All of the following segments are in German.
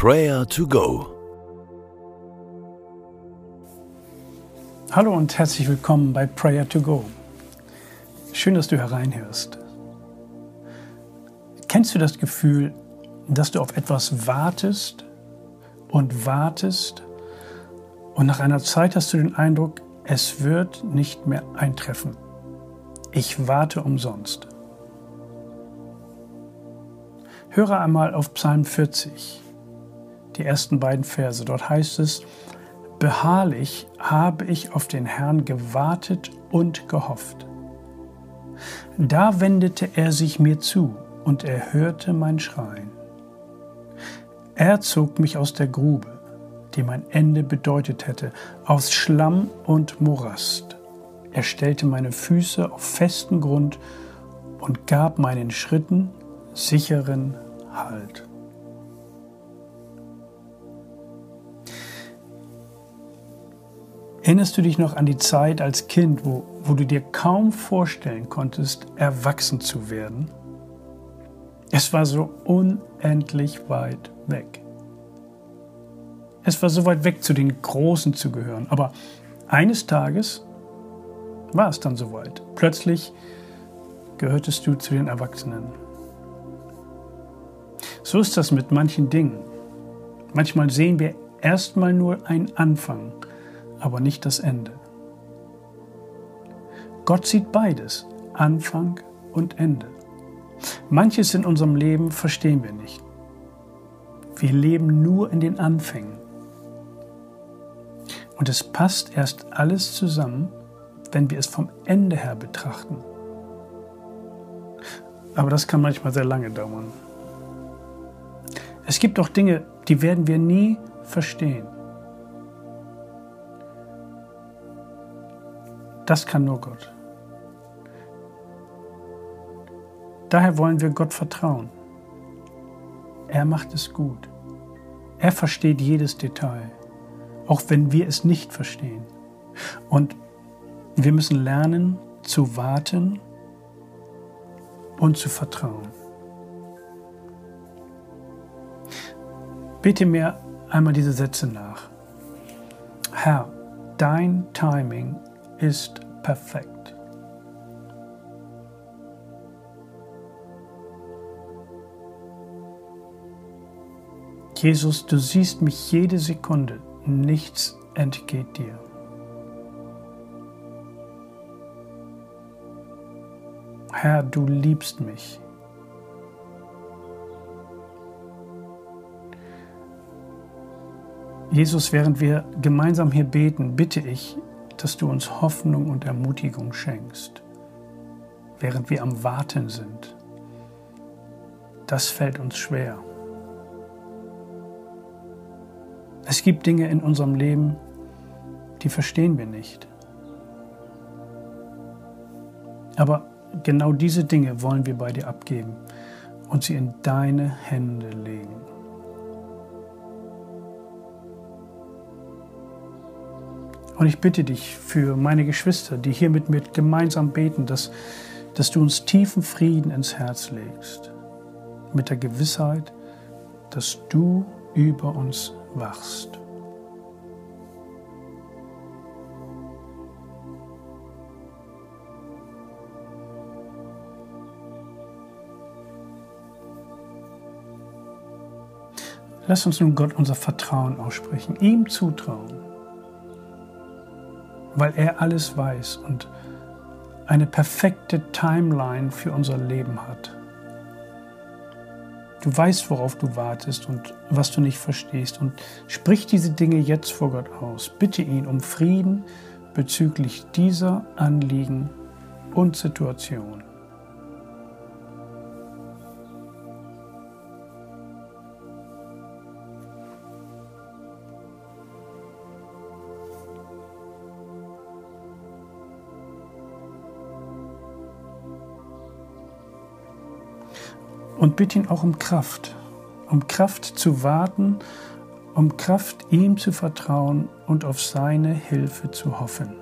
Prayer to Go. Hallo und herzlich willkommen bei Prayer to Go. Schön, dass du hereinhörst. Kennst du das Gefühl, dass du auf etwas wartest und wartest und nach einer Zeit hast du den Eindruck, es wird nicht mehr eintreffen. Ich warte umsonst. Höre einmal auf Psalm 40, die ersten beiden Verse. Dort heißt es, Beharrlich habe ich auf den Herrn gewartet und gehofft. Da wendete er sich mir zu und er hörte mein Schreien. Er zog mich aus der Grube, die mein Ende bedeutet hätte, aus Schlamm und Morast. Er stellte meine Füße auf festen Grund und gab meinen Schritten sicheren Halt. Erinnerst du dich noch an die Zeit als Kind, wo, wo du dir kaum vorstellen konntest, erwachsen zu werden? Es war so unendlich weit weg. Es war so weit weg, zu den Großen zu gehören. Aber eines Tages war es dann soweit. Plötzlich gehörtest du zu den Erwachsenen. So ist das mit manchen Dingen. Manchmal sehen wir erstmal nur einen Anfang, aber nicht das Ende. Gott sieht beides, Anfang und Ende. Manches in unserem Leben verstehen wir nicht. Wir leben nur in den Anfängen. Und es passt erst alles zusammen, wenn wir es vom Ende her betrachten. Aber das kann manchmal sehr lange dauern. Es gibt auch Dinge, die werden wir nie verstehen. Das kann nur Gott. Daher wollen wir Gott vertrauen. Er macht es gut. Er versteht jedes Detail, auch wenn wir es nicht verstehen. Und wir müssen lernen zu warten und zu vertrauen. Bitte mir einmal diese Sätze nach. Herr, dein Timing ist perfekt. Jesus, du siehst mich jede Sekunde, nichts entgeht dir. Herr, du liebst mich. Jesus, während wir gemeinsam hier beten, bitte ich, dass du uns Hoffnung und Ermutigung schenkst, während wir am Warten sind. Das fällt uns schwer. Es gibt Dinge in unserem Leben, die verstehen wir nicht. Aber genau diese Dinge wollen wir bei dir abgeben und sie in deine Hände legen. Und ich bitte dich für meine Geschwister, die hier mit mir gemeinsam beten, dass, dass du uns tiefen Frieden ins Herz legst, mit der Gewissheit, dass du über uns wachst. Lass uns nun Gott unser Vertrauen aussprechen, ihm zutrauen, weil er alles weiß und eine perfekte Timeline für unser Leben hat. Du weißt, worauf du wartest und was du nicht verstehst. Und sprich diese Dinge jetzt vor Gott aus. Bitte ihn um Frieden bezüglich dieser Anliegen und Situation. Und bitte ihn auch um Kraft, um Kraft zu warten, um Kraft ihm zu vertrauen und auf seine Hilfe zu hoffen.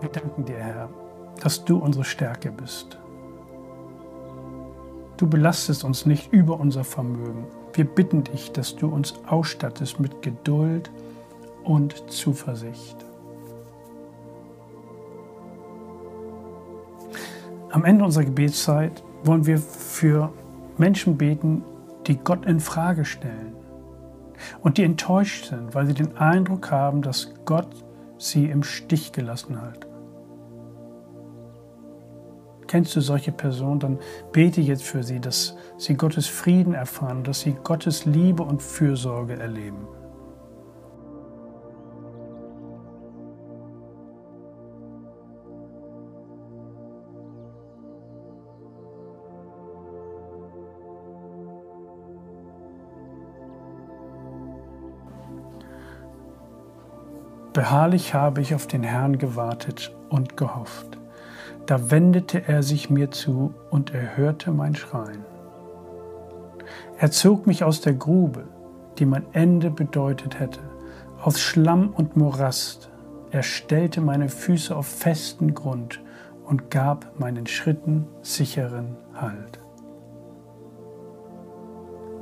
Wir danken dir, Herr, dass du unsere Stärke bist. Du belastest uns nicht über unser Vermögen. Wir bitten dich, dass du uns ausstattest mit Geduld und Zuversicht. Am Ende unserer Gebetszeit wollen wir für Menschen beten, die Gott in Frage stellen und die enttäuscht sind, weil sie den Eindruck haben, dass Gott sie im Stich gelassen hat. Kennst du solche Personen, dann bete jetzt für sie, dass sie Gottes Frieden erfahren, dass sie Gottes Liebe und Fürsorge erleben. Beharrlich habe ich auf den Herrn gewartet und gehofft. Da wendete er sich mir zu und erhörte mein Schreien. Er zog mich aus der Grube, die mein Ende bedeutet hätte, aus Schlamm und Morast. Er stellte meine Füße auf festen Grund und gab meinen Schritten sicheren Halt.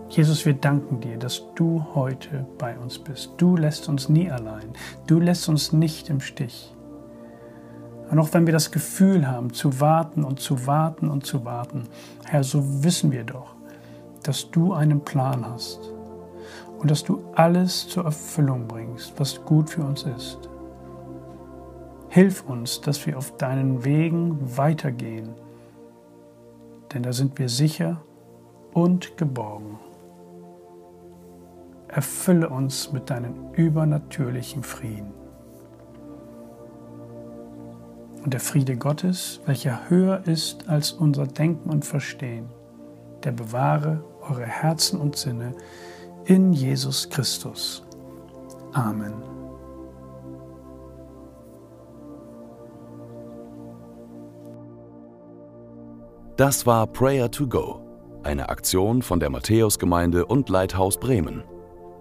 Jesus, wir danken dir, dass du heute bei uns bist. Du lässt uns nie allein. Du lässt uns nicht im Stich. Und auch wenn wir das Gefühl haben, zu warten und zu warten und zu warten, Herr, so wissen wir doch, dass du einen Plan hast und dass du alles zur Erfüllung bringst, was gut für uns ist. Hilf uns, dass wir auf deinen Wegen weitergehen, denn da sind wir sicher und geborgen erfülle uns mit deinem übernatürlichen Frieden. Und der Friede Gottes, welcher höher ist als unser Denken und Verstehen, der bewahre eure Herzen und Sinne in Jesus Christus. Amen. Das war Prayer to Go, eine Aktion von der Matthäusgemeinde und Leithaus Bremen.